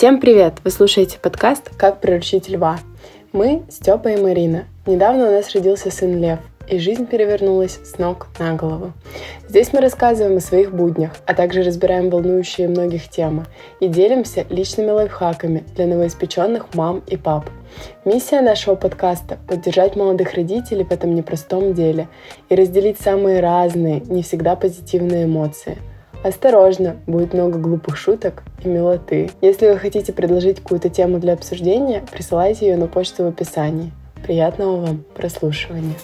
Всем привет! Вы слушаете подкаст «Как приручить льва». Мы Степа и Марина. Недавно у нас родился сын Лев, и жизнь перевернулась с ног на голову. Здесь мы рассказываем о своих буднях, а также разбираем волнующие многих темы и делимся личными лайфхаками для новоиспеченных мам и пап. Миссия нашего подкаста – поддержать молодых родителей в этом непростом деле и разделить самые разные, не всегда позитивные эмоции – Осторожно, будет много глупых шуток и милоты. Если вы хотите предложить какую-то тему для обсуждения, присылайте ее на почту в описании. Приятного вам прослушивания!